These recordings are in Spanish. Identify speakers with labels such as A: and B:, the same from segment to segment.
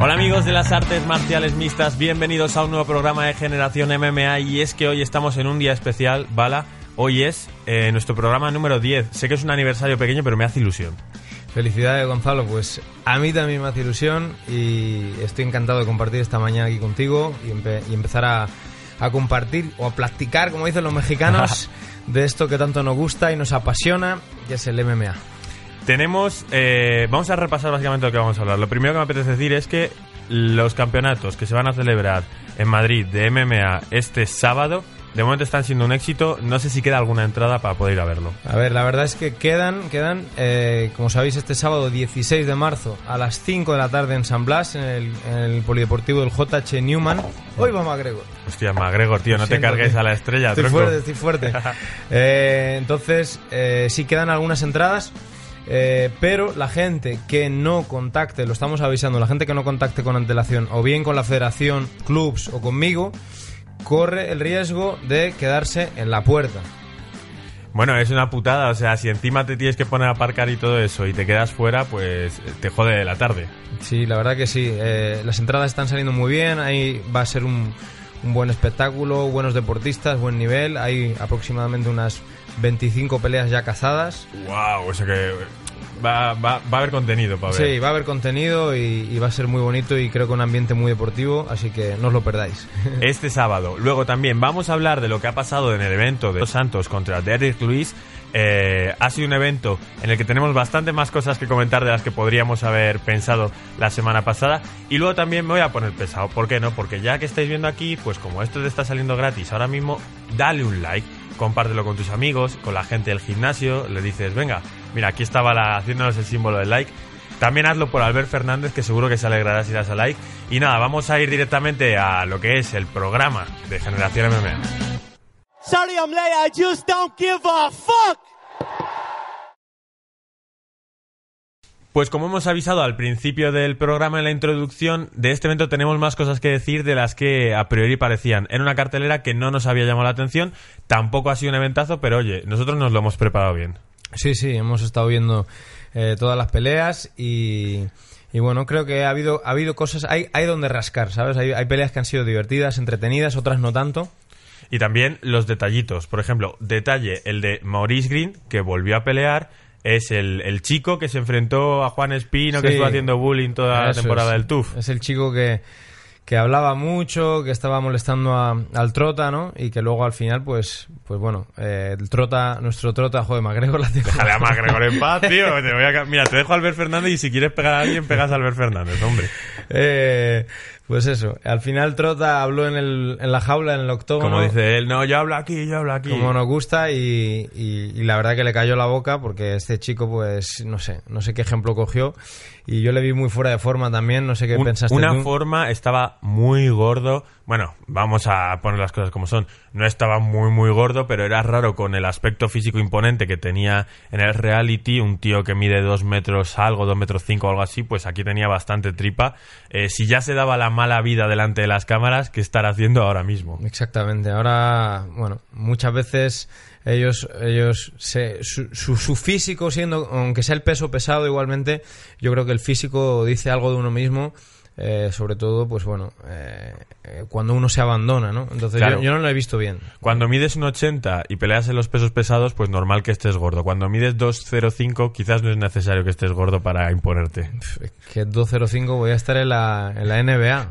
A: Hola amigos de las artes marciales mixtas, bienvenidos a un nuevo programa de Generación MMA y es que hoy estamos en un día especial, Bala, hoy es eh, nuestro programa número 10, sé que es un aniversario pequeño pero me hace ilusión.
B: Felicidades Gonzalo, pues a mí también me hace ilusión y estoy encantado de compartir esta mañana aquí contigo y, empezar a, a, compartir o a practicar, como dicen los mexicanos, de esto que tanto nos gusta y nos apasiona, que es el MMA.
A: Tenemos, eh, vamos a repasar básicamente lo que vamos a hablar. Lo primero que me apetece decir es que los campeonatos que se van a celebrar en Madrid de MMA este sábado, de momento están siendo un éxito. No sé si queda alguna entrada para poder ir a verlo.
B: A ver, la verdad es que quedan, quedan eh, como sabéis, este sábado 16 de marzo a las 5 de la tarde en San Blas, en el, polideportivo del JH Newman. Hoy va McGregor.
A: Hostia, McGregor, tío, no te cargues a la estrella.
B: Estoy fuerte, estoy fuerte. eh, entonces, eh, sí quedan algunas entradas. Eh, pero la gente que no contacte, lo estamos avisando, la gente que no contacte con antelación, o bien con la federación, clubs o conmigo, corre el riesgo de quedarse en la puerta.
A: Bueno, es una putada, o sea, si encima te tienes que poner a aparcar y todo eso y te quedas fuera, pues te jode la tarde.
B: Sí, la verdad que sí. Eh, las entradas están saliendo muy bien, ahí va a ser un, un buen espectáculo, buenos deportistas, buen nivel. Hay aproximadamente unas 25 peleas ya cazadas.
A: ¡Wow! O sea que va, va, va, a haber contenido para
B: ver. Sí, va a haber contenido y, va a ser muy bonito y creo que un ambiente muy deportivo, así que no os lo perdáis.
A: Este sábado. Luego también vamos a hablar de lo que ha pasado en el evento de Los Santos contra Derrick Luis. Eh, ha sido un evento en el que tenemos bastante más cosas que comentar de las que podríamos haber pensado la semana pasada. Y luego también me voy a poner pesado. ¿Por qué no? Porque ya que estáis viendo aquí, pues como esto te está saliendo gratis ahora mismo, dale un like compártelo con tus amigos, con la gente del gimnasio, le dices, venga, mira, aquí estaba la, haciéndonos el símbolo del like. También hazlo por Albert Fernández, que seguro que se alegrará si das a like. Y nada, vamos a ir directamente a lo que es el programa de Generación MMA. Sorry I'm late, I just don't give a fuck. Pues como hemos avisado al principio del programa en la introducción, de este evento tenemos más cosas que decir de las que a priori parecían. En una cartelera que no nos había llamado la atención, tampoco ha sido un eventazo, pero oye, nosotros nos lo hemos preparado bien.
B: Sí, sí, hemos estado viendo eh, todas las peleas y, bueno, creo que ha habido, ha habido cosas, hay, hay donde rascar, ¿sabes? Hay, hay peleas que han sido divertidas, entretenidas, otras no tanto.
A: Y también los detallitos. Por ejemplo, detalle el de Maurice Green, que volvió a pelear es el, el, chico que se enfrentó a Juan Espino, que estuvo haciendo bullying toda la temporada del TUF.
B: Es el chico que, que hablaba mucho, que estaba molestando al Trota, ¿no? Y que luego al final, pues, pues bueno, eh, el Trota, nuestro Trota, joder, MacGregor la
A: Déjale a MacGregor en paz, tío. Te voy a, mira, te dejo a Albert Fernández y si quieres pegar a alguien, pegas a Albert Fernández, hombre.
B: Eh, pues eso, al final Trota habló en, el, en la jaula, en el octógono.
A: Como dice él, no, yo hablo aquí, yo hablo aquí.
B: Como nos gusta y, y, la verdad que le cayó la boca porque este chico, pues, no sé, no sé qué ejemplo cogió. Y yo le vi muy fuera de forma también, no sé qué pensaste
A: Una forma, estaba muy gordo. Bueno, vamos a poner las cosas como son. No estaba muy, muy gordo, pero era raro con el aspecto físico imponente que tenía en el reality. Un tío que mide dos metros algo, dos metros cinco algo así, pues aquí tenía bastante tripa. Eh, si ya se daba la mala vida delante de las cámaras, ¿qué estará haciendo ahora mismo?
B: Exactamente. Ahora, bueno, muchas veces ellos, ellos su, su, físico siendo, aunque sea el peso pesado igualmente, yo creo que el físico dice algo de uno mismo eh, sobre todo, pues bueno, eh, eh, cuando uno se abandona, ¿no? Entonces yo, no lo he visto bien.
A: Cuando mides un 80 y peleas en los pesos pesados, pues normal que estés gordo. Cuando mides 205, quizás no es necesario que estés gordo para imponerte.
B: Que 205 voy a estar en la, en la NBA.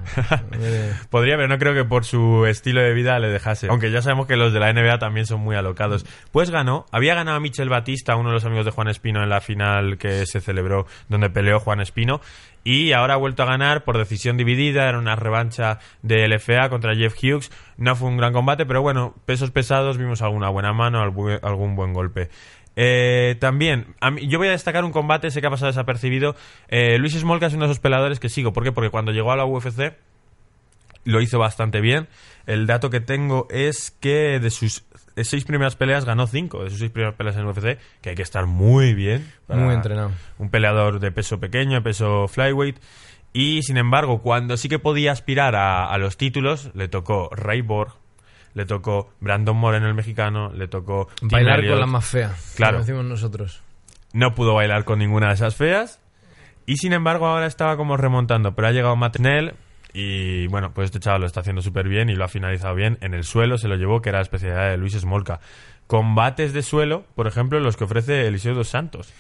A: Podría, pero no creo que por su estilo de vida le dejase. Aunque ya sabemos que los de la NBA también son muy alocados. Pues ganó, había ganado a Michel Batista, uno de los amigos de Juan Espino, en la final que se celebró donde peleó Juan Espino y ahora ha vuelto a ganar por decisión dividida, era una revancha de LFA contra Jeff Hughes, no fue un gran combate, pero bueno, pesos pesados, vimos alguna buena mano, algún buen golpe. Eh, también, yo voy a destacar un combate, sé que ha pasado desapercibido. Eh, Luis Smolka es uno de esos peleadores que sigo. ¿Por qué? Porque cuando llegó a la UFC lo hizo bastante bien. El dato que tengo es que de sus seis primeras peleas ganó cinco. De sus seis primeras peleas en el UFC, que hay que estar muy bien.
B: Muy entrenado.
A: Un peleador de peso pequeño, de peso flyweight. Y sin embargo, cuando sí que podía aspirar a, a los títulos, le tocó Ray Borg, le tocó Brandon Moreno el mexicano, le tocó
B: Bailar con la más fea.
A: Claro.
B: Como decimos nosotros.
A: No pudo bailar con ninguna de esas feas. Y sin embargo, ahora estaba como remontando. Pero ha llegado Matt. Y bueno, pues este chaval lo está haciendo súper bien y lo ha finalizado bien. En el suelo se lo llevó, que era la especialidad de Luis Smolka. Combates de suelo, por ejemplo, los que ofrece Eliseo dos Santos.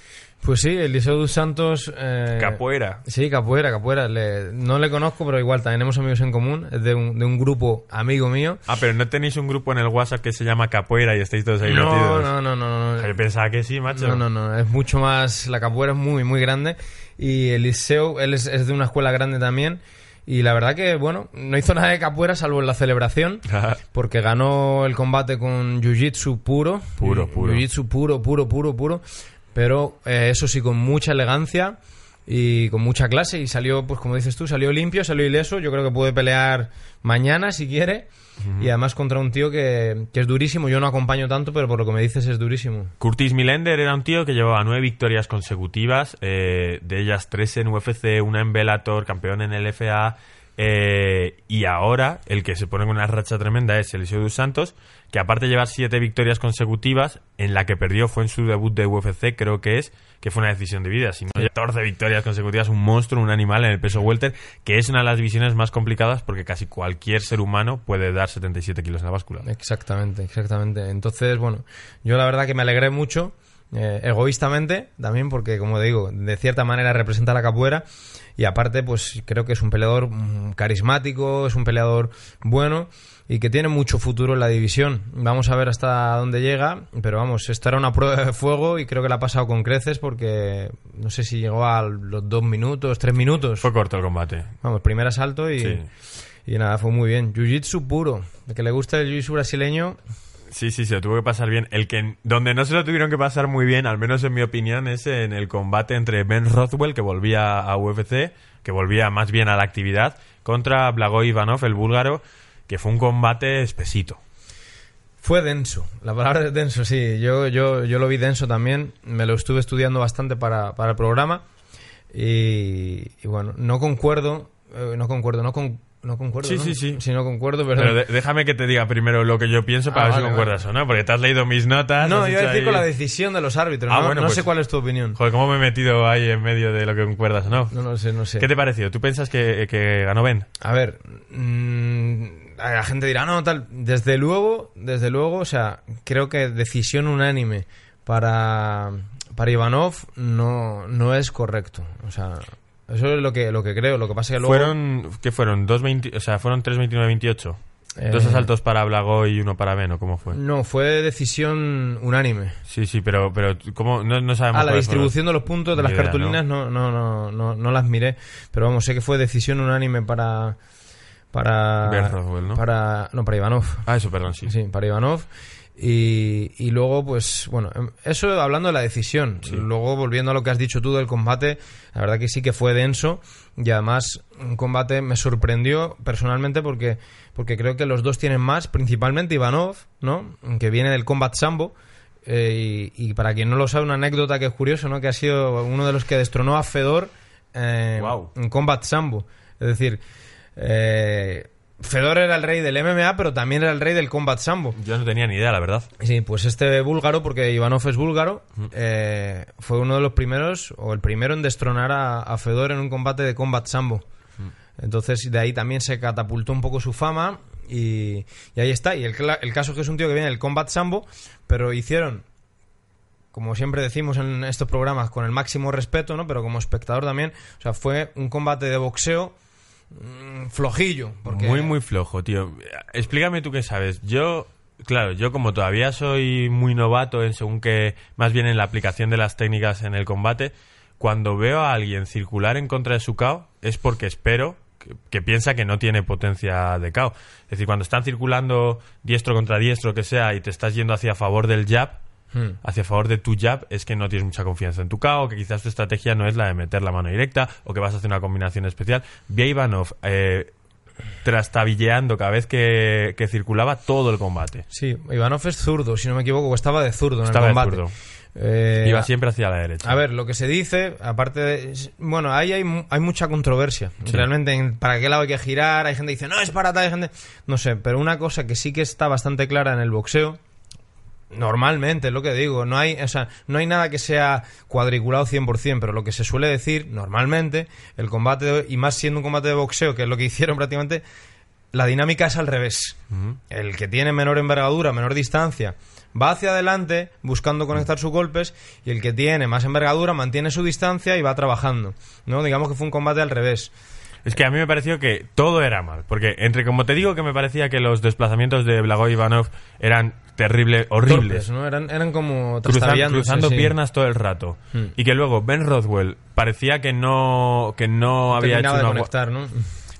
B: Pues sí, Eliseo dos Santos. eh,
A: Capoeira.
B: Sí, capoeira, capoeira. Le- no le conozco, pero igual también tenemos amigos en común. Es de un, de un grupo amigo mío.
A: Ah, pero no tenéis un grupo en el WhatsApp que se llama Capoeira y estáis todos ahí
B: No,
A: metidos.
B: no, no, no, no.
A: Yo pensaba que sí, macho.
B: No, no, no, es mucho más. La capoeira es muy, muy grande. Y Eliseo, él es, es de una escuela grande también. Y la verdad que, bueno, no hizo nada de capoeira salvo en la celebración. Porque ganó el combate con Jiu-Jitsu puro.
A: Puro, puro.
B: Jiu-Jitsu puro, puro, puro, puro. Pero eh, eso sí, con mucha elegancia y con mucha clase. Y salió, pues como dices tú, salió limpio, salió ileso. Yo creo que puede pelear mañana si quiere. Y además contra un tío que, que es durísimo. Yo no acompaño tanto, pero por lo que me dices es durísimo.
A: Curtis Millender era un tío que llevaba nueve victorias consecutivas, eh, de ellas tres en UFC, una en Bellator, campeón en el FA, eh, y ahora el que se pone con una racha tremenda es Eliseo dos Santos, que aparte de llevar siete victorias consecutivas, en la que perdió fue en su debut de UFC, creo que es, que fue una decisión de vida, sino 14 victorias consecutivas, un monstruo, un animal en el peso welter, que es una de las divisiones más complicadas porque casi cualquier ser humano puede dar 77 kilos en la báscula.
B: Exactamente, exactamente. Entonces, bueno, yo la verdad que me alegré mucho, eh, egoístamente también, porque como digo, de cierta manera representa la capoeira y aparte, pues creo que es un peleador mm, carismático, es un peleador bueno y que tiene mucho futuro en la división. Vamos a ver hasta dónde llega, pero vamos, esto era una prueba de fuego y creo que la ha pasado con creces porque no sé si llegó a los dos minutos, tres minutos.
A: Fue corto el combate.
B: Vamos, primer asalto y,
A: Sí.
B: y nada, fue muy bien. Jiu-Jitsu puro. El que le gusta el Jiu-Jitsu brasileño,
A: Sí, sí, se lo tuvo que pasar bien. El que donde no se lo tuvieron que pasar muy bien, al menos en mi opinión, es en el combate entre Ben Rothwell, que volvía a UFC, que volvía más bien a la actividad, contra Blagoy Ivanov, el búlgaro, que fue un combate espesito.
B: Fue denso, la palabra es denso, sí. Yo, yo, yo lo vi denso también, me lo estuve estudiando bastante para, para el programa y, y bueno, no concuerdo, eh, no concuerdo, no, con, no concuerdo.
A: Sí,
B: ¿no?
A: sí, sí.
B: Sí, no concuerdo, perdón.
A: Pero déjame que te diga primero lo que yo pienso para
B: Ah,
A: ver si
B: vale,
A: concuerdas o no, porque te has leído mis notas.
B: no, yo iba a decir con la decisión de los árbitros,
A: Ah,
B: no,
A: bueno,
B: no
A: pues-
B: sé cuál es tu opinión.
A: Joder, ¿cómo me he metido ahí en medio de lo que concuerdas o no?
B: No, no sé, no sé.
A: ¿Qué te pareció? ¿Tú piensas que, que ganó Ben?
B: A ver, mm, la gente dirá, no, tal. Desde luego, desde luego, o sea, creo que decisión unánime para, para Ivanov no, no es correcto. O sea, eso es lo que, lo que creo. Lo que pasa es que luego.
A: Fueron, ¿qué fueron? Dos 20 o sea, fueron 3-29-28.
B: Eh,
A: Dos asaltos para Blago y uno para Ben, ¿o cómo fue?
B: No, fue decisión unánime.
A: Sí, sí, pero, pero ¿cómo? No, no sabemos.
B: Ah, la
A: fueron.
B: distribución de los puntos de
A: Ni
B: las
A: idea,
B: cartulinas no, no, no, no, no las miré. Pero vamos, sé que fue decisión unánime para. Para. Para, no, para Ivanov.
A: Ah, eso, perdón, sí.
B: Sí, para Ivanov. Y, y luego, pues, bueno, em, eso hablando de la decisión. Luego, volviendo a lo que has dicho tú del combate, la verdad que sí que fue denso. Y además, un combate me sorprendió personalmente porque, porque creo que los dos tienen más, principalmente Ivanov, ¿no? Que viene del Combat Sambo. Eh, y, y para quien no lo sabe, una anécdota que es curioso, ¿no? Que ha sido uno de los que destronó a Fedor eh,
A: Guau.
B: en Combat Sambo. Es decir, eh, Fedor era el rey del MMA, pero también era el rey del Combat Sambo.
A: Yo no tenía ni idea, la verdad.
B: Sí, pues este búlgaro, porque Ivanov es búlgaro, eh, fue uno de los primeros, o el primero en destronar a, a Fedor en un combate de Combat Sambo. Entonces, de ahí también se catapultó un poco su fama y, y ahí está. Y el caso es que es un tío que viene del Combat Sambo, pero hicieron, como siempre decimos en estos programas, con el máximo respeto, ¿no? Pero como espectador también, o sea, fue un combate de boxeo mm, flojillo. Porque
A: Muy, muy flojo, tío. Explícame tú qué sabes. Yo, claro, yo como todavía soy muy novato en según que, más bien en la aplicación de las técnicas en el combate, cuando veo a alguien circular en contra de su KO, es porque espero que, piensa que no tiene potencia de KO. Es decir, cuando están circulando diestro contra diestro, que sea, y te estás yendo hacia favor del jab,
B: Hmm.
A: hacia favor de tu jab es que no tienes mucha confianza en tu KO, que quizás tu estrategia no es la de meter la mano directa o que vas a hacer una combinación especial. Vi a Ivanov eh, trastabilleando cada vez que, que circulaba todo el combate.
B: Sí, Ivanov es zurdo, si no me equivoco, estaba de zurdo en
A: Estaba de
B: el combate.
A: zurdo.
B: Eh,
A: Iba siempre hacia la derecha.
B: A ver, lo que se dice, aparte de... Bueno, ahí hay, hay mucha controversia. Realmente, en para qué lado hay que girar, hay gente que dice, no, es para tal, hay gente... No sé, pero una cosa que sí que está bastante clara en el boxeo, normalmente, es lo que digo, no hay, o sea, no hay nada que sea cuadriculado 100%, pero lo que se suele decir, normalmente, el combate, de- y más siendo un combate de boxeo, que es lo que hicieron prácticamente, la dinámica es al revés. El que tiene menor envergadura, menor distancia, va hacia adelante buscando conectar sus golpes y el que tiene más envergadura mantiene su distancia y va trabajando. ¿no? Digamos que fue un combate al revés.
A: Es que a mí me pareció que todo era mal. Porque entre, como te digo, que me parecía que los desplazamientos de Blagoy Ivanov eran terribles, horribles.
B: Torpes, ¿no? Eran, eran como
A: Cruzan- cruzando
B: sí.
A: piernas todo el rato.
B: Hmm.
A: Y que luego Ben Rothwell parecía que no, que no había hecho una
B: conectar, ¿no?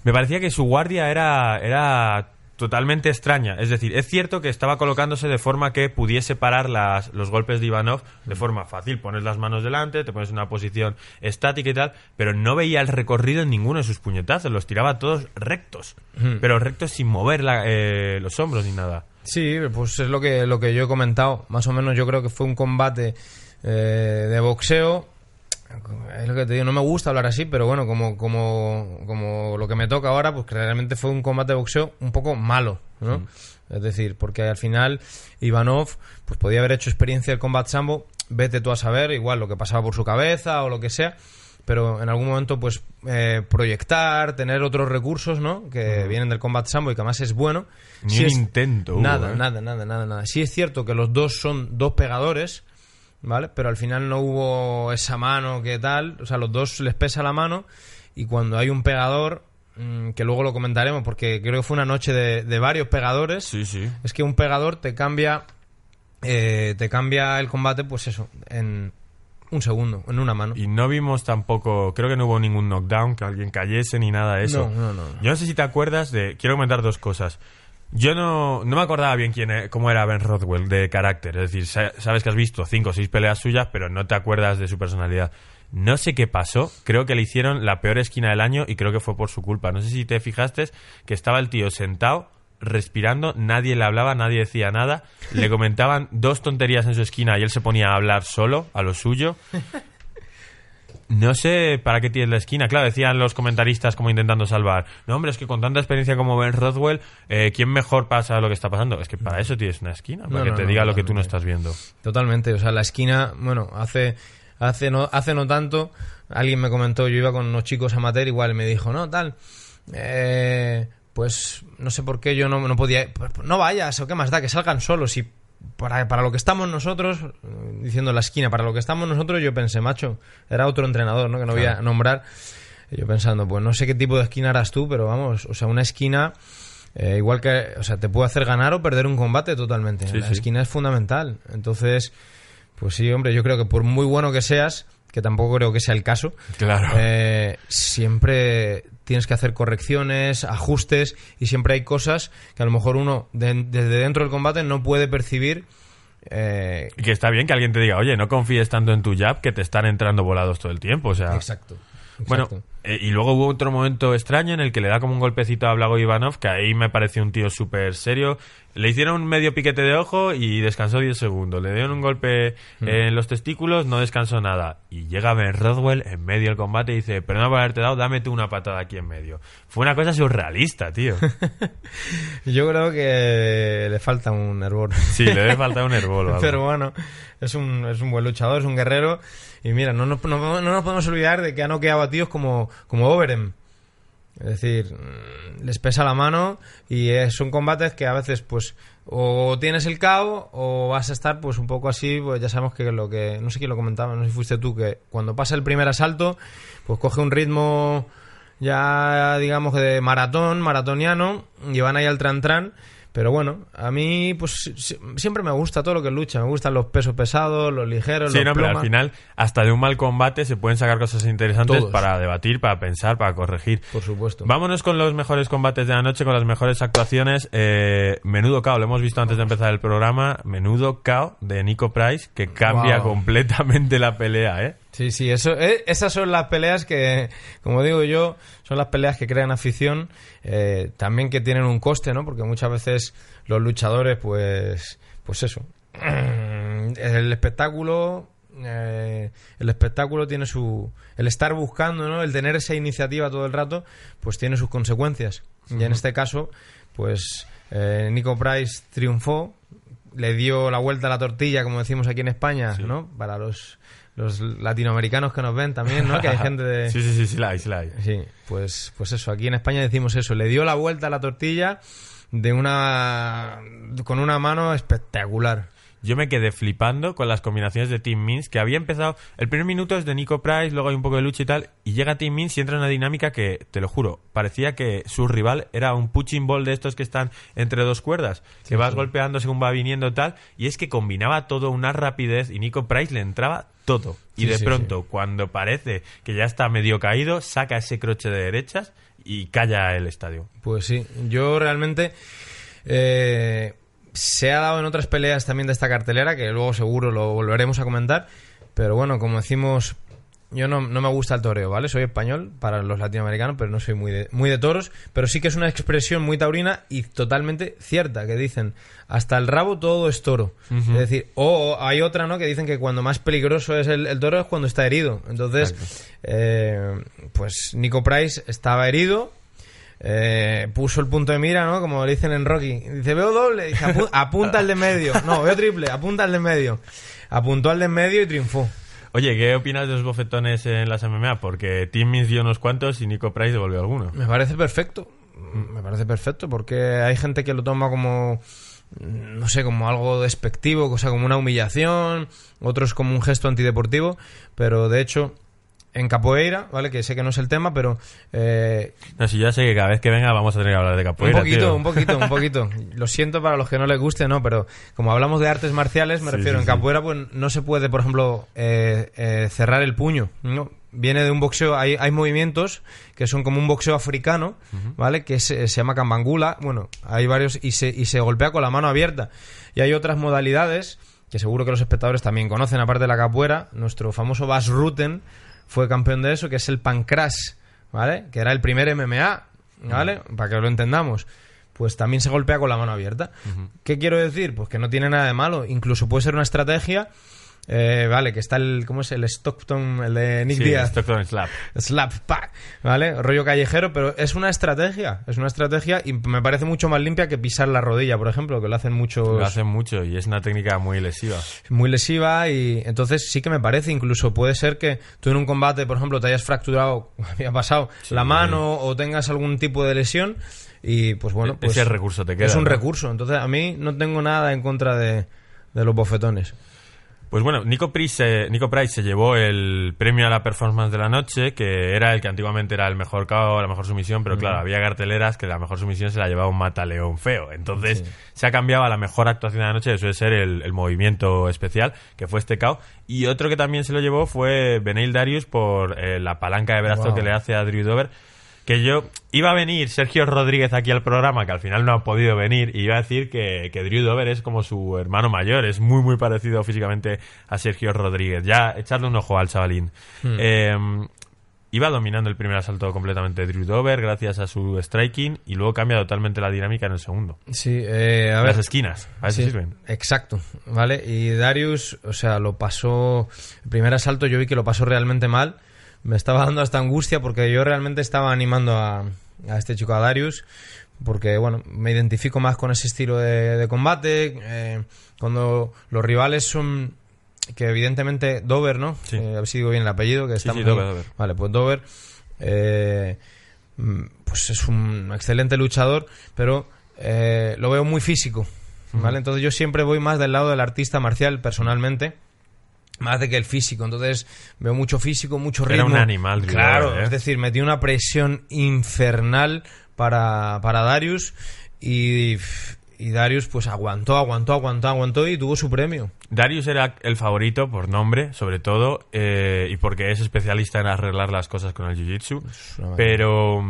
A: Me parecía que su guardia era, era totalmente extraña. Es decir, es cierto que estaba colocándose de forma que pudiese parar las, los golpes de Ivanov de forma fácil. Pones las manos delante, te pones en una posición estática y tal, pero no veía el recorrido en ninguno de sus puñetazos. Los tiraba todos rectos. Pero rectos sin mover la- eh, los hombros ni nada.
B: Sí, pues es lo que, lo que yo he comentado. Más o menos yo creo que fue un combate eh, de boxeo. Es lo que te digo, no me gusta hablar así, pero bueno, como, como, como lo que me toca ahora, pues que realmente fue un combate de boxeo un poco malo, ¿no? Es decir, porque al final Ivanov pues podía haber hecho experiencia del combat sambo, vete tú a saber, igual lo que pasaba por su cabeza o lo que sea, pero en algún momento pues eh, proyectar, tener otros recursos, ¿no? Que vienen del combat sambo y que además es bueno.
A: Ni
B: Sí
A: un
B: es-
A: intento hubo,
B: Nada,
A: ¿eh?
B: nada, nada, nada, nada. Sí es cierto que los dos son dos pegadores, ¿vale? Pero al final no hubo esa mano que tal, o sea, los dos les pesa la mano y cuando hay un pegador, mm, que luego lo comentaremos porque creo que fue una noche de, de varios pegadores,
A: Sí, sí.
B: es que un pegador te cambia, eh, te cambia el combate, pues eso, en un segundo, en una mano.
A: Y no vimos tampoco, creo que no hubo ningún knockdown, que alguien cayese ni nada de eso.
B: No, no, no.
A: Yo no sé si te acuerdas de... Quiero comentar dos cosas. Yo no, no me acordaba bien quién, e- cómo era Ben Rothwell de carácter. Es decir, sa- sabes que has visto cinco o seis peleas suyas, pero no te acuerdas de su personalidad. No sé qué pasó. Creo que le hicieron la peor esquina del año y creo que fue por su culpa. No sé si te fijaste que estaba el tío sentado, respirando, nadie le hablaba, nadie decía nada. Le comentaban dos tonterías en su esquina y él se ponía a hablar solo, a lo suyo. No sé para qué tienes la esquina. Claro, decían los comentaristas como intentando salvar. No, hombre, es que con tanta experiencia como Ben Rothwell, eh, ¿quién mejor pasa lo que está pasando? Es que para eso tienes una esquina, para
B: No,
A: que
B: no,
A: te
B: no,
A: diga lo que tú no estás viendo.
B: Totalmente, o sea, la esquina, bueno, hace hace no hace no tanto alguien me comentó, yo iba con unos chicos amateur igual y me dijo, "No, tal, eh, pues no sé por qué yo no, no podía, pues, no vayas, o qué más da que salgan solos y para, para lo que estamos nosotros, diciendo la esquina, para lo que estamos nosotros, yo pensé, macho, era otro entrenador, ¿no? Que no voy a nombrar. Yo pensando, pues no sé qué tipo de esquina harás tú, pero vamos, o sea, una esquina eh, igual que, o sea, te puede hacer ganar o perder un combate totalmente.
A: Sí,
B: la
A: sí.
B: esquina es fundamental. Entonces, pues sí, hombre, yo creo que por muy bueno que seas, que tampoco creo que sea el caso,
A: Claro.
B: eh, siempre tienes que hacer correcciones, ajustes y siempre hay cosas que a lo mejor uno de- desde dentro del combate no puede percibir. eh,
A: Y que está bien que alguien te diga, oye, no confíes tanto en tu jab que te están entrando volados todo el tiempo. O sea,
B: exacto.
A: Bueno,
B: exacto.
A: Eh, y luego hubo otro momento extraño en el que le da como un golpecito a Blago Ivanov, que ahí me pareció un tío súper serio. Le hicieron un medio piquete de ojo y descansó 10 segundos. Le dieron un golpe
B: Hmm.
A: en los testículos, no descansó nada. Y llega Ben Rothwell en medio del combate y dice, perdona por haberte dado, dame tú una patada aquí en medio. Fue una cosa surrealista, tío.
B: Yo creo que le falta un hervor.
A: Sí, le debe faltar un herbol.
B: Pero bueno, es un, es un buen luchador, es un guerrero. Y mira, no nos, no, no nos podemos olvidar de que ha noqueado a tíos como, como Overem. Es decir, mm, les pesa la mano y eh, son combates que a veces, pues, o tienes el KO o vas a estar, pues, un poco así. Pues ya sabemos que lo que. No sé quién lo comentaba, no sé si fuiste tú, que cuando pasa el primer asalto, pues coge un ritmo ya, digamos, de maratón, maratoniano, y van ahí al tran-tran. Pero bueno, a mí pues si- siempre me gusta todo lo que lucha. Me gustan los pesos pesados, los ligeros,
A: Sí,
B: los
A: no, pero al final, hasta de un mal combate se pueden sacar cosas interesantes
B: Todos.
A: para debatir, para pensar, para corregir.
B: Por supuesto.
A: Vámonos con los mejores combates de la noche, con las mejores actuaciones. Eh, menudo KO, lo hemos visto antes de empezar el programa. Menudo KO de Nico Price, que cambia
B: Wow.
A: completamente la pelea, ¿eh?
B: Sí, sí, eso, eh, esas son las peleas que, como digo yo, son las peleas que crean afición, eh, también que tienen un coste, ¿no? Porque muchas veces los luchadores, pues, pues eso, el espectáculo, eh, el espectáculo tiene su, el estar buscando, ¿no? El tener esa iniciativa todo el rato, pues tiene sus consecuencias. Y en este caso, pues, eh, Nico Price triunfó, le dio la vuelta a la tortilla, como decimos aquí en España, ¿no? Para los, los latinoamericanos que nos ven también, ¿no? Que hay gente de...
A: Sí, sí, sí, sí la hay, sí la hay.
B: Sí, pues, pues eso, aquí en España decimos eso, le dio la vuelta a la tortilla de una... con una mano espectacular.
A: Yo me quedé flipando con las combinaciones de Team Means, que había empezado. El primer minuto es de Nico Price, luego hay un poco de lucha y tal, y llega Team Means y entra en una dinámica que, te lo juro, parecía que su rival era un punching ball de estos que están entre dos cuerdas, que vas golpeando según va viniendo tal, y es que combinaba todo una rapidez y Nico Price le entraba todo. Y
B: Sí,
A: de
B: sí,
A: pronto, cuando parece que ya está medio caído, saca ese croche de derechas y calla el estadio.
B: Pues sí, yo realmente eh, se ha dado en otras peleas también de esta cartelera, que luego seguro lo volveremos a comentar, pero bueno, como decimos, yo no, no me gusta el toreo, ¿vale? Soy español para los latinoamericanos, pero no soy muy de, muy de toros, pero sí que es una expresión muy taurina y totalmente cierta, que dicen, hasta el rabo todo es toro. Es decir, o hay otra, ¿no? Que dicen que cuando más peligroso es el, el toro es cuando está herido. Entonces, eh, pues Nico Price estaba herido, eh, puso el punto de mira, ¿no? Como le dicen en Rocky. Dice, veo doble. Dice, "Apu- apunta al de medio. No, veo triple. Apunta al de medio. Apuntó al de en medio y triunfó.
A: Oye, ¿qué opinas de los bofetones en las MMA? Porque Team Means dio unos cuantos y Nico Price devolvió alguno.
B: Me parece perfecto. Me parece perfecto porque hay gente que lo toma como no sé, como algo despectivo, o sea, como una humillación, otros como un gesto antideportivo, pero de hecho en capoeira, ¿vale? Que sé que no es el tema, pero eh,
A: No, si ya sé que cada vez que venga vamos a tener que hablar de
B: un
A: capoeira.
B: poquito,
A: tío.
B: un poquito, un poquito. Lo siento para los que no les guste, no, pero como hablamos de artes marciales, me
A: Sí,
B: refiero,
A: sí,
B: en capoeira pues no se puede, por ejemplo, eh, eh, cerrar el puño, ¿no? Viene de un boxeo, hay, hay movimientos que son como un boxeo africano, ¿vale? Que se, se llama cambangula, bueno, hay varios y se, y se golpea con la mano abierta. Y hay otras modalidades que seguro que los espectadores también conocen, aparte de la capoeira, nuestro famoso Bas Rutten fue campeón de eso, que es el pancras, ¿vale? Que era el primer MMA, ¿vale? Para que lo entendamos. Pues también se golpea con la mano abierta. ¿Qué quiero decir? Pues que no tiene nada de malo. Incluso puede ser una estrategia. Eh, vale, que está el. ¿Cómo es? El Stockton, el de Nick
A: Sí,
B: Díaz.
A: Stockton Slap.
B: Slap, pa, ¿vale? Rollo callejero, pero es una estrategia. Es una estrategia y me parece mucho más limpia que pisar la rodilla, por ejemplo, que lo hacen muchos.
A: Lo hacen mucho y es una técnica muy lesiva.
B: muy lesiva y entonces sí que me parece incluso puede ser que tú en un combate por ejemplo te hayas fracturado había pasado la mano o tengas algún tipo de lesión y pues bueno
A: E-
B: pues
A: ese recurso te queda,
B: es un
A: ¿no?
B: recurso entonces a mí no tengo nada en contra de, de los bofetones
A: Pues bueno, Nico Price, Nico Price se llevó el premio a la performance de la noche, que era el que antiguamente era el mejor KO, la mejor sumisión, pero claro, había carteleras que la mejor sumisión se la llevaba un mataleón feo. Entonces se ha cambiado a la mejor actuación de la noche, que suele ser el, el movimiento especial, que fue este KO. Y otro que también se lo llevó fue Beneil Darius por eh, la palanca de brazo
B: Wow.
A: que le hace a Drew Dover. Que yo iba a venir Sergio Rodríguez aquí al programa, que al final no ha podido venir, y iba a decir que, que Drew Dover es como su hermano mayor, es muy, muy parecido físicamente a Sergio Rodríguez. Ya, echarle un ojo al chavalín. Eh, iba dominando el primer asalto completamente Drew Dover gracias a su striking, y luego cambia totalmente la dinámica en el segundo.
B: sí eh, a ver
A: Las esquinas, a eso
B: Sí,
A: sirven.
B: Exacto, ¿vale? Y Darius, o sea, lo pasó. El primer asalto yo vi que lo pasó realmente mal. Me estaba dando hasta angustia porque yo realmente estaba animando a, a este chico, a Darius, porque, bueno, me identifico más con ese estilo de, de combate. eh, cuando los rivales son. Que evidentemente Dover, ¿no?
A: Sí.
B: Eh, a ver si digo bien el apellido. Que
A: Sí,
B: estamos
A: sí. Dover.
B: Vale, pues Dover. eh, mm, pues es un excelente luchador, pero eh, lo veo muy físico. ¿Vale? Entonces yo siempre voy más del lado del artista marcial personalmente. Más de que el físico, entonces veo mucho físico, mucho
A: Era
B: ritmo.
A: un animal,
B: Claro,
A: Dover, ¿eh?
B: es decir, metió una presión infernal para, para Darius y, y Darius pues aguantó, aguantó, aguantó, aguantó y tuvo su premio.
A: Darius era el favorito por nombre, sobre todo, eh, y porque es especialista en arreglar las cosas con el Jiu-Jitsu. Pero,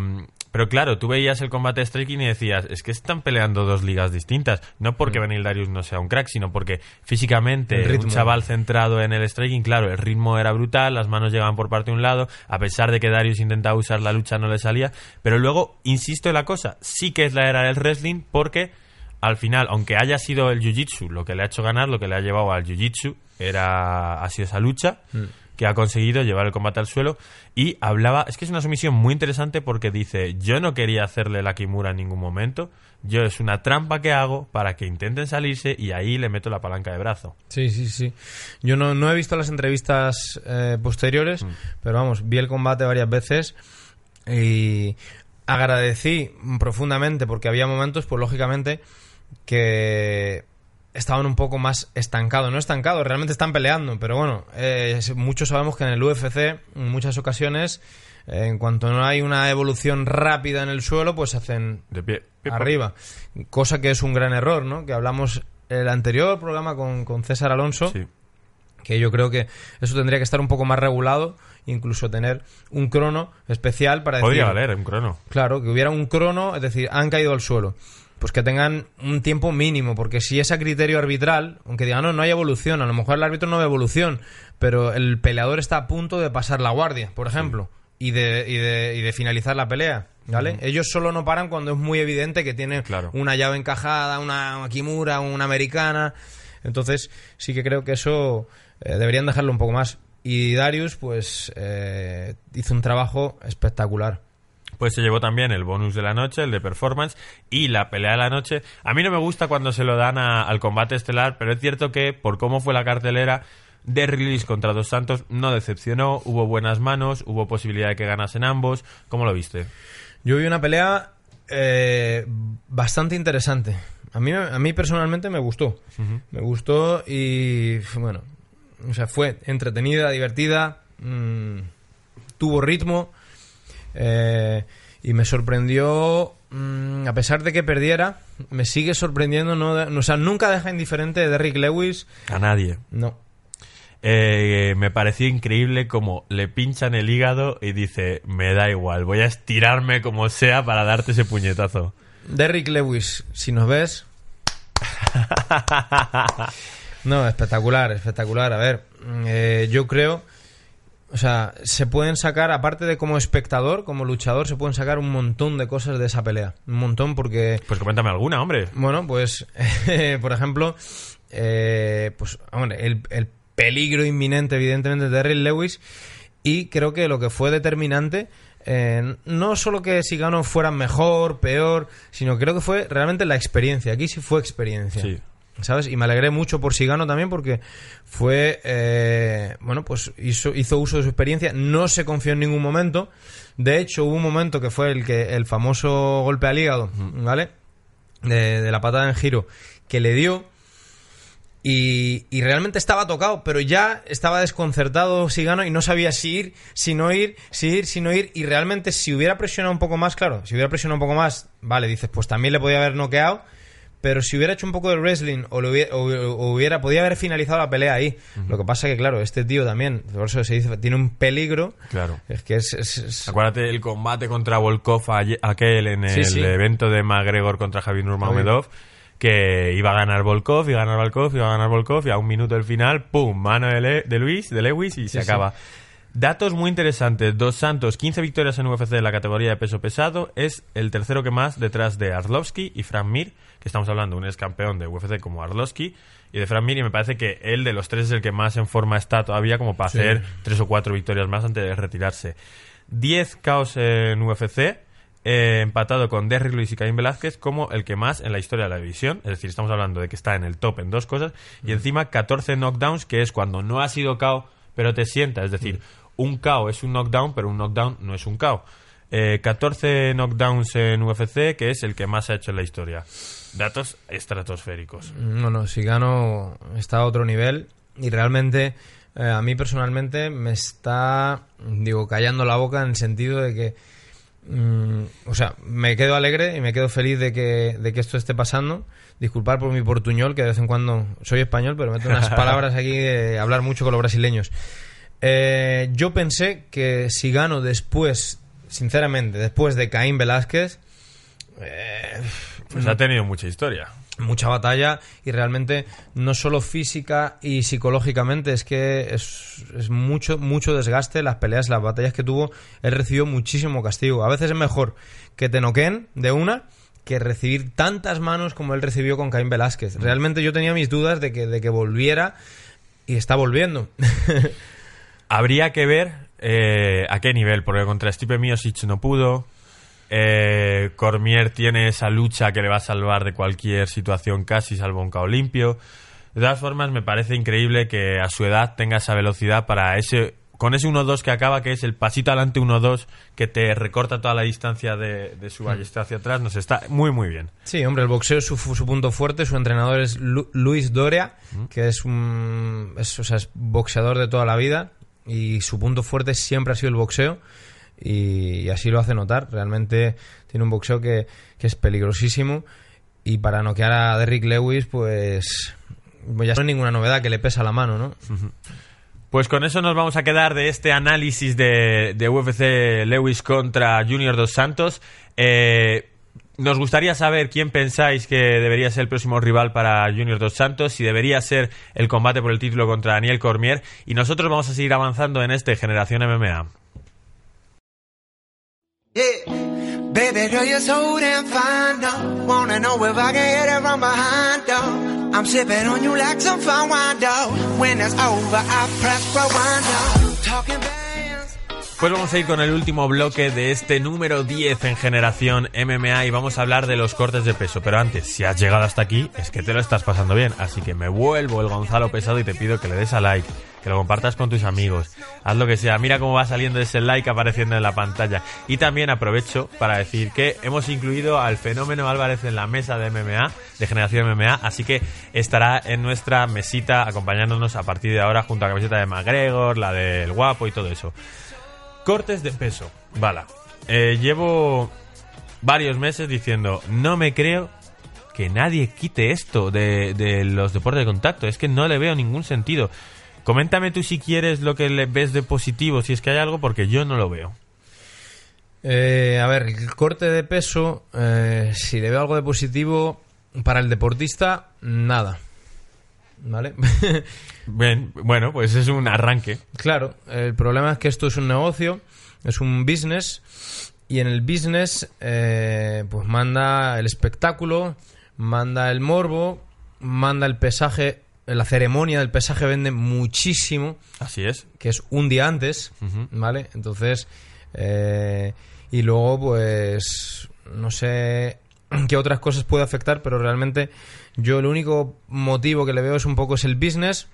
A: pero claro, tú veías el combate de striking y decías, es que están peleando dos ligas distintas. No porque Benil Darius no sea un crack, sino porque físicamente un chaval centrado en el striking, claro, el ritmo era brutal, las manos llegaban por parte de un lado, a pesar de que Darius intentaba usar la lucha no le salía. Pero luego, insisto en la cosa, sí que es la era del wrestling porque al final, aunque haya sido el jiu-jitsu lo que le ha hecho ganar, lo que le ha llevado al jiu-jitsu era ha sido esa lucha que ha conseguido llevar el combate al suelo y hablaba, es que es una sumisión muy interesante porque dice, yo no quería hacerle la Kimura en ningún momento, yo es una trampa que hago para que intenten salirse y ahí le meto la palanca de brazo.
B: Sí, sí, sí. Yo no, no he visto las entrevistas eh, posteriores, pero vamos, vi el combate varias veces y agradecí profundamente porque había momentos, pues lógicamente, que estaban un poco más estancados. No estancados, realmente están peleando, pero bueno, eh, muchos sabemos que en el UFC, en muchas ocasiones, eh, en cuanto no hay una evolución rápida en el suelo, pues hacen
A: De pie.
B: Arriba. Cosa que es un gran error, ¿no? Que hablamos el anterior programa con, con César Alonso,
A: Sí.
B: que yo creo que eso tendría que estar un poco más regulado, incluso tener un crono especial para decir...
A: Podría valer un crono.
B: Claro, que hubiera un crono, es decir, han caído al suelo. Pues que tengan un tiempo mínimo, porque si es a criterio arbitral, aunque digan, no, no hay evolución, a lo mejor el árbitro no ve evolución, pero el peleador está a punto de pasar la guardia, por ejemplo, y, de, y, de, y de finalizar la pelea, ¿vale? Ellos solo no paran cuando es muy evidente que
A: Claro.
B: una llave encajada, una, una kimura, una americana. Entonces, sí que creo que eso eh, deberían dejarlo un poco más. Y Darius, pues, eh, hizo un trabajo espectacular.
A: Pues se llevó también el bonus de la noche, el de performance, y la pelea de la noche. A mí no me gusta cuando se lo dan a- al combate estelar, pero es cierto que por cómo fue la cartelera, de release contra Dos Santos no decepcionó, hubo buenas manos, hubo posibilidad de que ganasen ambos. ¿Cómo lo viste?
B: Yo vi una pelea eh, bastante interesante. A mí, a mí personalmente me gustó. Me gustó y, bueno, o sea, fue entretenida, divertida, mm, tuvo ritmo eh, y me sorprendió, mm, a pesar de que perdiera, me sigue sorprendiendo, no, o sea, nunca deja indiferente de Derrick Lewis.
A: A nadie.
B: No.
A: Eh, me pareció increíble como le pinchan el hígado y dice, me da igual, voy a estirarme como sea para darte ese puñetazo.
B: Derrick Lewis, si nos ves. No, espectacular, espectacular. A ver, eh, yo creo. O sea, se pueden sacar, aparte de como espectador, como luchador, se pueden sacar un montón de cosas de esa pelea. Un montón, porque.
A: Pues coméntame alguna, hombre.
B: Bueno, pues, por ejemplo, eh, pues, hombre, el, el peligro inminente, evidentemente, de Derrick Lewis. Y creo que lo que fue determinante, eh, no solo que si ganó fueran mejor, peor, sino creo que fue realmente la experiencia. Aquí sí fue experiencia.
A: Sí.
B: ¿Sabes? Y me alegré mucho por Sigano también porque fue, eh, bueno, pues hizo, hizo uso de su experiencia, no se confió en ningún momento. De hecho, hubo un momento que fue el que el famoso golpe al hígado, ¿vale? De, de la patada en giro que le dio. Y, y realmente estaba tocado, pero ya estaba desconcertado Sigano y no sabía si ir, si no ir, si ir, si no ir. Y realmente, si hubiera presionado un poco más, claro, si hubiera presionado un poco más, vale, dices, pues también le podía haber noqueado. Pero si hubiera hecho un poco de wrestling o, lo hubiera, o- o hubiera, podía haber finalizado la pelea ahí. Lo que pasa que, claro, este tío también, por eso se dice, tiene un peligro.
A: Claro.
B: Es que es. es- es-
A: Acuérdate el combate contra Volkov aquel en el
B: sí.
A: evento de McGregor contra Javier Nurmagomedov que iba a ganar Volkov, iba a ganar Volkov, iba a ganar Volkov y a un minuto del final, ¡pum! Mano de, Le- de Luis, de Lewis y se acaba. Datos muy interesantes. Dos Santos, 15 victorias en UFC en la categoría de peso pesado. Es el tercero que más detrás de Arlovski y Frank Mir, que estamos hablando de un ex campeón de UFC como Arlovski y de Frank Mir. Y me parece que él de los tres es el que más en forma está todavía como para
B: Sí.
A: hacer tres o cuatro victorias más antes de retirarse. 10 caos en UFC, eh, empatado con Derrick Lewis y Caín Velázquez como el que más en la historia de la división. Es decir, estamos hablando de que está en el top en dos cosas. Y encima 14 knockdowns, que es cuando no ha sido KO, pero te sienta. Es decir, un KO es un knockdown, pero un knockdown no es un KO. Eh, 14 knockdowns en UFC, que es el que más ha hecho en la historia. Datos estratosféricos.
B: No, no, Sigano está a otro nivel y realmente eh, a mí personalmente me está, digo, callando la boca en el sentido de que mm, o sea, me quedo alegre y me quedo feliz de que, de que esto esté pasando. Disculpar por mi portuñol, que de vez en cuando soy español, pero meto unas palabras aquí de hablar mucho con los brasileños. Eh, yo pensé que si gano después, sinceramente, después de Caín Velázquez, eh,
A: Pues ha tenido mucha historia.
B: Mucha batalla y realmente no solo física y psicológicamente es que es, es mucho mucho desgaste las peleas las batallas que tuvo él recibió muchísimo castigo. A veces es mejor que te noqueen de una que recibir tantas manos como él recibió con Caín Velázquez. Realmente yo tenía mis dudas de que, de que volviera y está volviendo.
A: Habría que ver eh, a qué nivel, porque contra Stipe Miocic no pudo. Eh, Cormier tiene esa lucha que le va a salvar de cualquier situación casi, salvo un cao limpio. De todas formas, me parece increíble que a su edad tenga esa velocidad para ese con ese 1-2 que acaba, que es el pasito adelante 1-2, que te recorta toda la distancia de, de su ballesta hacia atrás, nos está muy, muy bien.
B: Sí, hombre, el boxeo es su, su punto fuerte. Su entrenador es Lu- Luis Doria, que es un es, o sea, es boxeador de toda la vida y su punto fuerte siempre ha sido el boxeo y, así lo hace notar. Realmente tiene un boxeo que, es peligrosísimo y para noquear a Derrick Lewis, pues, pues ya no es ninguna novedad que le pesa la mano, ¿no?
A: Pues con eso nos vamos a quedar de este análisis de, de UFC Lewis contra Junior Dos Santos. Eh, nos gustaría saber quién pensáis que debería ser el próximo rival para Junior Dos Santos, si debería ser el combate por el título contra Daniel Cormier. Y nosotros vamos a seguir avanzando en este Generación MMA.
C: Yeah. Baby girl, you're so damn fine, though. Wanna know if I can hit it from behind, though. I'm sipping on you like some fine wine, though. When it's over, I press rewind, though. Talking bands.
A: Pues vamos a ir con el último bloque de este número 10 en Generación MMA y vamos a hablar de los cortes de peso. Pero antes, si has llegado hasta aquí, es que te lo estás pasando bien. Así que me vuelvo el Gonzalo Pesado y te pido que le des a like, que lo compartas con tus amigos, haz lo que sea. Mira cómo va saliendo ese like apareciendo en la pantalla. Y también aprovecho para decir que hemos incluido al fenómeno Álvarez en la mesa de MMA, de Generación MMA, así que estará en nuestra mesita acompañándonos a partir de ahora junto a la camiseta de McGregor, la del guapo y todo eso. Cortes de peso. Bala. Eh, llevo varios meses diciendo, no me creo que nadie quite esto de, los deportes de contacto. Es que no le veo ningún sentido. Coméntame tú si quieres lo que le ves de positivo, si es que hay algo, porque yo no lo veo.
B: Eh, a ver, el corte de peso, eh, si le veo algo de positivo para el deportista, nada. ¿Vale?
A: Bien, bueno, pues es un arranque.
B: claro, el problema es que esto es un negocio, es un business, y en el business, eh, pues manda el espectáculo, manda el morbo, manda el pesaje, la ceremonia del pesaje vende muchísimo
A: Así es.
B: que es un día antes. ¿vale? Entonces, eh, y luego, pues, no sé qué otras cosas puede afectar, pero realmente yo el único motivo que le veo es un poco es el business.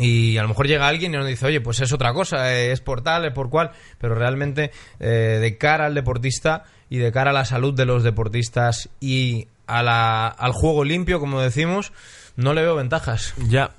B: Y a lo mejor llega alguien y nos dice, oye, pues es otra cosa, eh, es por tal, es por cual, pero realmente eh, de cara al deportista y de cara a la salud de los deportistas y a la- al juego limpio, como decimos, no le veo ventajas.
A: Ya.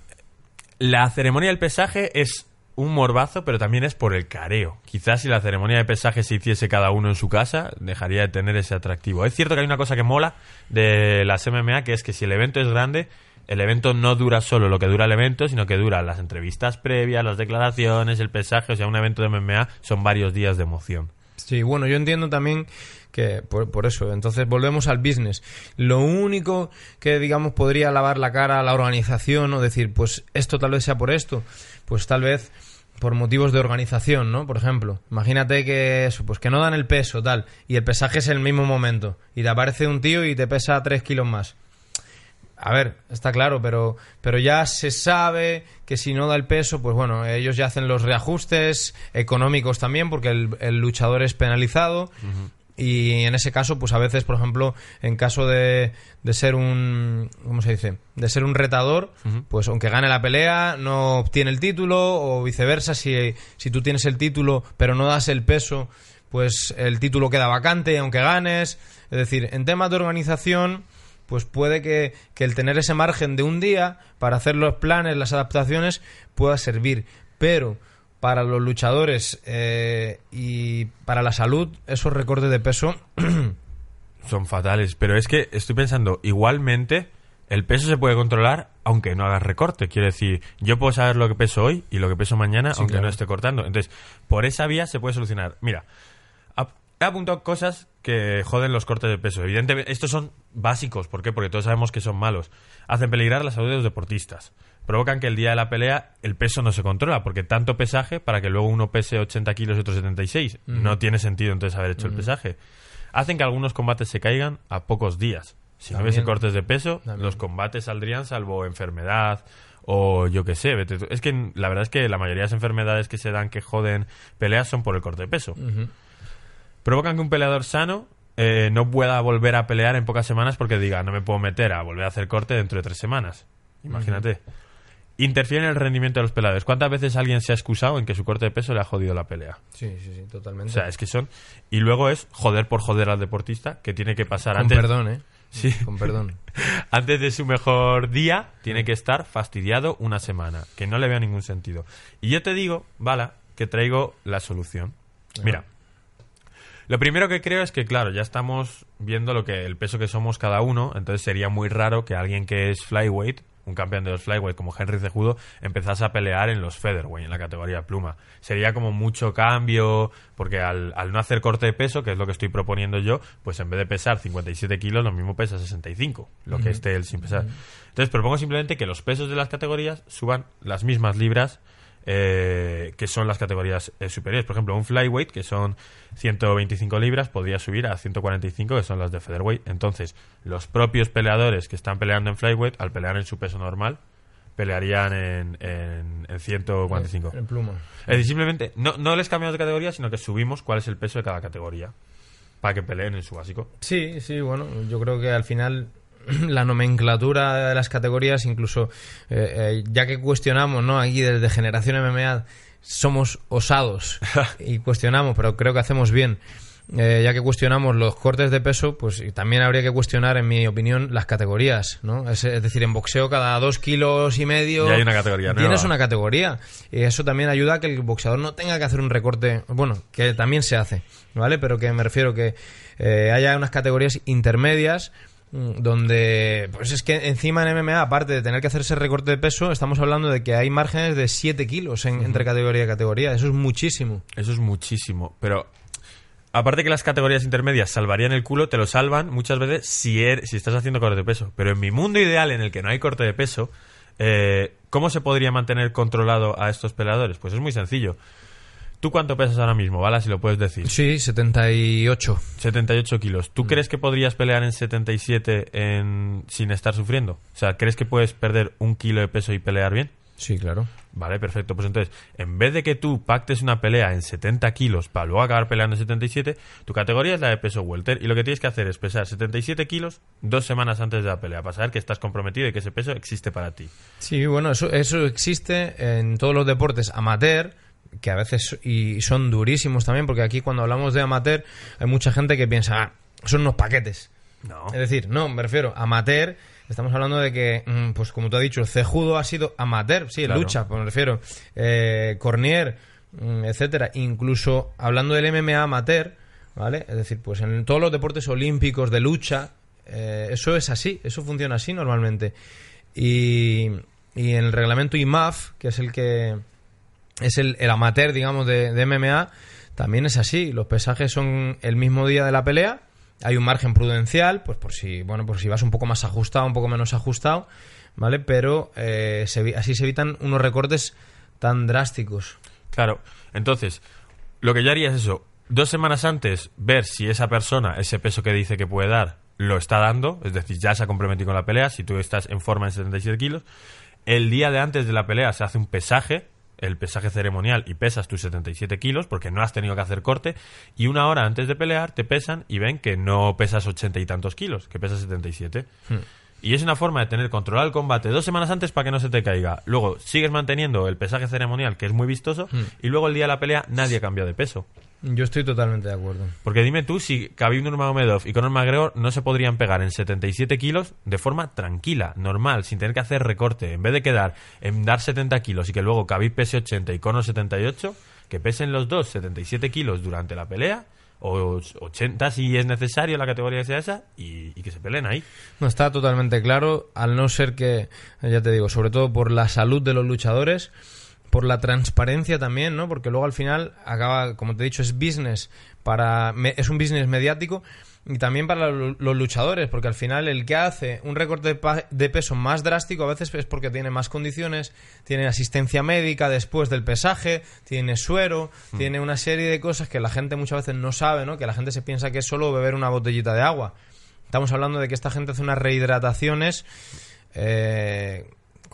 A: La ceremonia del pesaje es un morbazo, pero también es por el careo. Quizás si la ceremonia de pesaje se hiciese cada uno en su casa, dejaría de tener ese atractivo. Es cierto que hay una cosa que mola de las MMA, que es que si el evento es grande, el evento no dura solo lo que dura el evento, sino que dura las entrevistas previas, las declaraciones, el pesaje. O sea, un evento de MMA son varios días de emoción.
B: Sí, bueno, yo entiendo también que por, por eso, entonces volvemos al business. Lo único que, digamos, podría lavar la cara a la organización o decir, pues esto tal vez sea por esto, pues tal vez por motivos de organización, ¿no? Por ejemplo, imagínate que eso, pues que no dan el peso, tal, y el pesaje es el mismo momento, y te aparece un tío y te pesa 3 kilos más. A ver, está claro, pero, pero ya se sabe que si no da el peso, pues bueno, ellos ya hacen los reajustes económicos también, porque el luchador es penalizado. Y en ese caso, pues a veces, por ejemplo, en caso de, de ser un. ¿Cómo se dice? De ser un retador, pues aunque gane la pelea, no obtiene el título, o viceversa, si, si tú tienes el título, pero no das el peso, pues el título queda vacante, aunque ganes. Es decir, en temas de organización pues puede que, que el tener ese margen de un día para hacer los planes, las adaptaciones, pueda servir. Pero para los luchadores eh, y para la salud, esos recortes de peso
A: Son fatales, pero es que estoy pensando, igualmente el peso se puede controlar aunque no hagas recorte. Quiero decir, yo puedo saber lo que peso hoy y lo que peso mañana aunque
B: claro.
A: no esté cortando. Entonces, por esa vía se puede solucionar. Mira, he apuntado cosas que joden los cortes de peso. Evidentemente, estos son básicos. ¿Por qué? Porque todos sabemos que son malos. Hacen peligrar la salud de los deportistas. Provocan que el día de la pelea el peso no se controla, porque tanto pesaje para que luego uno pese 80 kilos y otro 76. No tiene sentido entonces haber hecho el pesaje. Hacen que algunos combates se caigan a pocos días. Si no hubiese cortes de peso,
B: También.
A: los combates saldrían salvo enfermedad o yo qué sé. Es que la verdad es que la mayoría de las enfermedades que se dan que joden peleas son por el corte de peso. Provocan que un peleador sano eh, no pueda volver a pelear en pocas semanas porque diga, no me puedo meter a volver a hacer corte dentro de tres semanas. Imagínate. Interfieren en el rendimiento de los peleadores. ¿Cuántas veces alguien se ha excusado en que su corte de peso le ha jodido la pelea?
B: Sí, sí, sí, totalmente.
A: O sea, es que son... Y luego es joder por joder al deportista que tiene que pasar
B: Con
A: antes...
B: perdón, ¿eh?
A: Sí.
B: Con perdón.
A: Antes de su mejor día, tiene que estar fastidiado una semana. Que no le veo ningún sentido. Y yo te digo, Bala, que traigo la solución. Mira, lo primero que creo es que, claro, ya estamos viendo lo que el peso que somos cada uno. Entonces sería muy raro que alguien que es flyweight, un campeón de los flyweight como Henry Cejudo, empezase a pelear en los featherweight, en la categoría pluma. Sería como mucho cambio, porque al, al no hacer corte de peso, que es lo que estoy proponiendo yo, pues en vez de pesar 57 kilos, lo mismo pesa 65, lo que esté él sin pesar. Entonces propongo simplemente que los pesos de las categorías suban las mismas libras eh, que son las categorías eh, superiores. Por ejemplo, un flyweight, que son 125 libras, podría subir a 145, que son las de featherweight. Entonces, los propios peleadores que están peleando en flyweight, al pelear en su peso normal, pelearían en, en, en 145.
B: En pluma.
A: Es decir, simplemente no, no les cambiamos de categoría, sino que subimos cuál es el peso de cada categoría para que peleen en su básico.
B: Sí, sí, bueno, yo creo que al final la nomenclatura de las categorías, incluso eh, eh, ya que cuestionamos, ¿no? Aquí desde Generación MMA somos osados y cuestionamos, pero creo que hacemos bien. Eh, ya que cuestionamos los cortes de peso, pues y también habría que cuestionar, en mi opinión, las categorías, ¿no? Es, es decir, en boxeo cada dos kilos y medio
A: Ya hay una categoría nueva.
B: tienes una categoría y eso también ayuda a que el boxeador no tenga que hacer un recorte, bueno, que también se hace, ¿vale? Pero que me refiero que eh, haya unas categorías intermedias donde pues es que encima en MMA aparte de tener que hacer ese recorte de peso estamos hablando de que hay márgenes de 7 kilos en- entre categoría y categoría eso es muchísimo
A: Eso es muchísimo. Pero aparte que las categorías intermedias salvarían el culo, te lo salvan muchas veces si, er- si estás haciendo corte de peso. Pero en mi mundo ideal en el que no hay corte de peso, eh, ¿cómo se podría mantener controlado a estos peleadores? Pues es muy sencillo. ¿Tú cuánto pesas ahora mismo, Bala, si lo puedes decir?
B: sí 78
A: 78 kilos. ¿Tú crees que podrías pelear en 77 en... sin estar sufriendo? O sea, ¿crees que puedes perder un kilo de peso y pelear bien?
B: sí claro
A: Vale, perfecto. Pues entonces, en vez de que tú pactes una pelea en 70 kilos para luego acabar peleando en 77, tu categoría es la de peso welter y lo que tienes que hacer es pesar 77 kilos dos semanas antes de la pelea para saber que estás comprometido y que ese peso existe para ti.
B: Sí, bueno, eso, eso existe en todos los deportes amateur, que a veces y son durísimos también, porque aquí cuando hablamos de amateur hay mucha gente que piensa, ah, son unos paquetes.
A: No.
B: Es decir, no, me refiero, amateur, estamos hablando de que, mm, pues como tú has dicho, Cejudo ha sido amateur, sí,
A: Claro.
B: lucha, pues me refiero, eh, Cornier, mm, etcétera, incluso hablando del MMA amateur, ¿vale? Es decir, pues en todos los deportes olímpicos de lucha, eh, eso es así, eso funciona así normalmente. Y, y en el reglamento IMAF, que es el que es el, el amateur, digamos, de, de MMA, también es así. Los pesajes son el mismo día de la pelea. Hay un margen prudencial, pues por si, bueno, por si vas un poco más ajustado, un poco menos ajustado, ¿vale? Pero eh, se así se evitan unos recortes tan drásticos.
A: Claro. Entonces, lo que yo haría es eso. Dos semanas antes, ver si esa persona, ese peso que dice que puede dar, lo está dando. Es decir, ya se ha comprometido con la pelea. Si tú estás en forma en 77 kilos. El día de antes de la pelea se hace un pesaje, el pesaje ceremonial, y pesas tus 77 kilos porque no has tenido que hacer corte. Y una hora antes de pelear te pesan y ven que no pesas 80 y tantos kilos, que pesas 77. Y es una forma de tener controlado el combate dos semanas antes para que no se te caiga. Luego sigues manteniendo el pesaje ceremonial, que es muy vistoso, y luego el día de la pelea nadie ha cambiado de peso.
B: Yo estoy totalmente de acuerdo.
A: Porque dime tú si Khabib Nurmagomedov y Conor McGregor no se podrían pegar en 77 kilos de forma tranquila, normal, sin tener que hacer recorte. En vez de quedar en dar 70 kilos y que luego Khabib pese 80 y Conor 78, que pesen los dos 77 kilos durante la pelea o 80 si es necesario la categoría que sea esa y, y, que se peleen ahí.
B: No está totalmente claro, al no ser que, ya te digo, sobre todo por la salud de los luchadores, por la transparencia también, ¿no? Porque luego al final acaba, como te he dicho, es business para es un business mediático y también para los luchadores, porque al final el que hace un recorte de peso más drástico a veces es porque tiene más condiciones, tiene asistencia médica después del pesaje, tiene suero, mm. tiene una serie de cosas que la gente muchas veces no sabe, ¿no? Que la gente se piensa que es solo beber una botellita de agua. Estamos hablando de que esta gente hace unas rehidrataciones eh,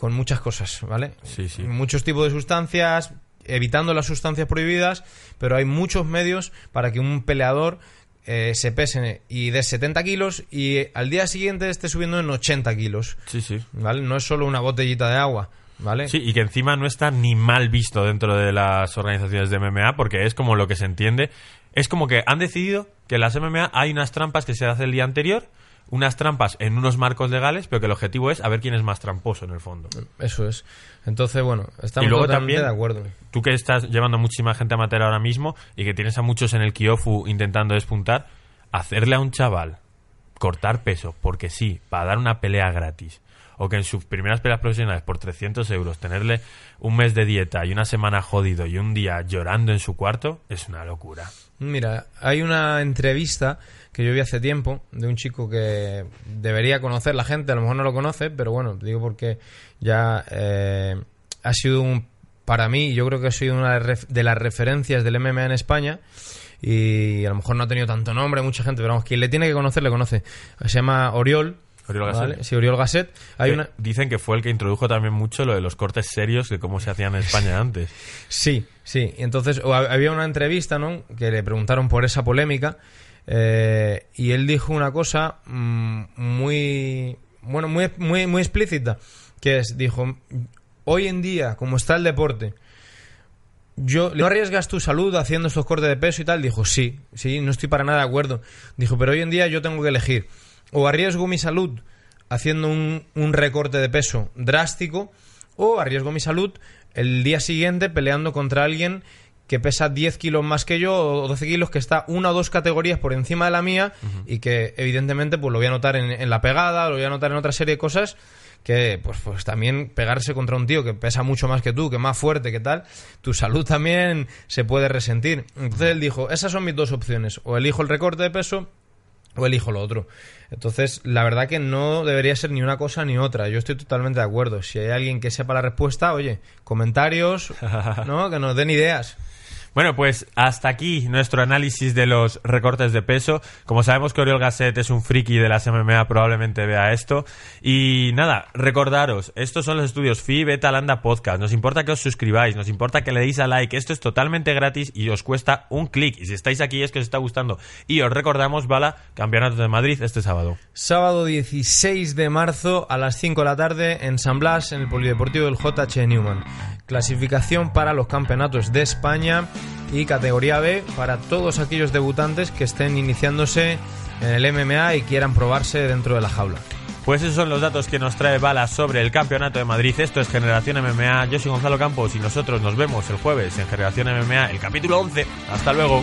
B: con muchas cosas, ¿vale?
A: Sí, sí.
B: Muchos tipos de sustancias, evitando las sustancias prohibidas, pero hay muchos medios para que un peleador eh, se pese y de 70 kilos y al día siguiente esté subiendo en 80 kilos.
A: Sí, sí.
B: ¿Vale? No es solo una botellita de agua. ¿Vale?
A: Sí, y que encima no está ni mal visto dentro de las organizaciones de MMA porque es como lo que se entiende. Es como que han decidido que en las MMA hay unas trampas que se hacen el día anterior unas trampas en unos marcos legales, pero que el objetivo es a ver quién es más tramposo en el fondo.
B: Eso es. Entonces, bueno, estamos totalmente de acuerdo.
A: Tú que estás llevando muchísima gente amateur ahora mismo y que tienes a muchos en el Kiofu intentando despuntar, hacerle a un chaval cortar peso, porque sí, para dar una pelea gratis, o que en sus primeras peleas profesionales por 300 euros tenerle un mes de dieta y una semana jodido y un día llorando en su cuarto, es una locura.
B: Mira, hay una entrevista que yo vi hace tiempo de un chico que debería conocer la gente, a lo mejor no lo conoce, pero bueno, digo porque ya eh, ha sido un, para mí, yo creo que ha sido una de las referencias del MMA en España y a lo mejor no ha tenido tanto nombre, mucha gente, pero vamos, quien le tiene que conocer le conoce. Se llama Oriol.
A: Oriol Gasset.
B: Sí, Oriol Gasset. Hay una...
A: Dicen que fue el que introdujo también mucho lo de los cortes serios de cómo se hacían en España antes.
B: Sí, sí. Entonces había una entrevista, ¿no? Que le preguntaron por esa polémica eh, y él dijo una cosa mm, muy, bueno, muy, muy, muy explícita, que es, dijo, hoy en día, como está el deporte, yo, ¿no arriesgas tu salud haciendo estos cortes de peso y tal? Dijo, sí, sí, no estoy para nada de acuerdo. Dijo, pero hoy en día yo tengo que elegir. O arriesgo mi salud haciendo un, un recorte de peso drástico, o arriesgo mi salud el día siguiente peleando contra alguien que pesa 10 kilos más que yo o 12 kilos, que está una o dos categorías por encima de la mía y que evidentemente pues lo voy a notar en, la pegada, lo voy a notar en otra serie de cosas que pues, pues también pegarse contra un tío que pesa mucho más que tú, que más fuerte, que tal, tu salud también se puede resentir. Entonces él dijo, esas son mis dos opciones, o elijo el recorte de peso o elijo lo otro. Entonces, la verdad que no debería ser ni una cosa ni otra. Yo estoy totalmente de acuerdo. Si hay alguien que sepa la respuesta, oye, comentarios, ¿no? Que nos den ideas.
A: Bueno, pues hasta aquí nuestro análisis de los recortes de peso. Como sabemos que Oriol Gasset es un friki de las MMA, probablemente vea esto. Y nada, recordaros, estos son los estudios FI Beta Landa Podcast. Nos importa que os suscribáis, nos importa que le deis a like. Esto es totalmente gratis y os cuesta un clic. Y si estáis aquí es que os está gustando. Y os recordamos, Bala, Campeonato de Madrid este sábado.
B: Sábado 16 de marzo a las 5 de la tarde en San Blas, en el Polideportivo del JH Newman. Clasificación para los campeonatos de España y categoría B para todos aquellos debutantes que estén iniciándose en el MMA y quieran probarse dentro de la jaula.
A: Pues esos son los datos que nos trae Bala sobre el Campeonato de Madrid. Esto es Generación MMA. Yo soy Gonzalo Campos y nosotros nos vemos el jueves en Generación MMA, el capítulo 11. Hasta luego.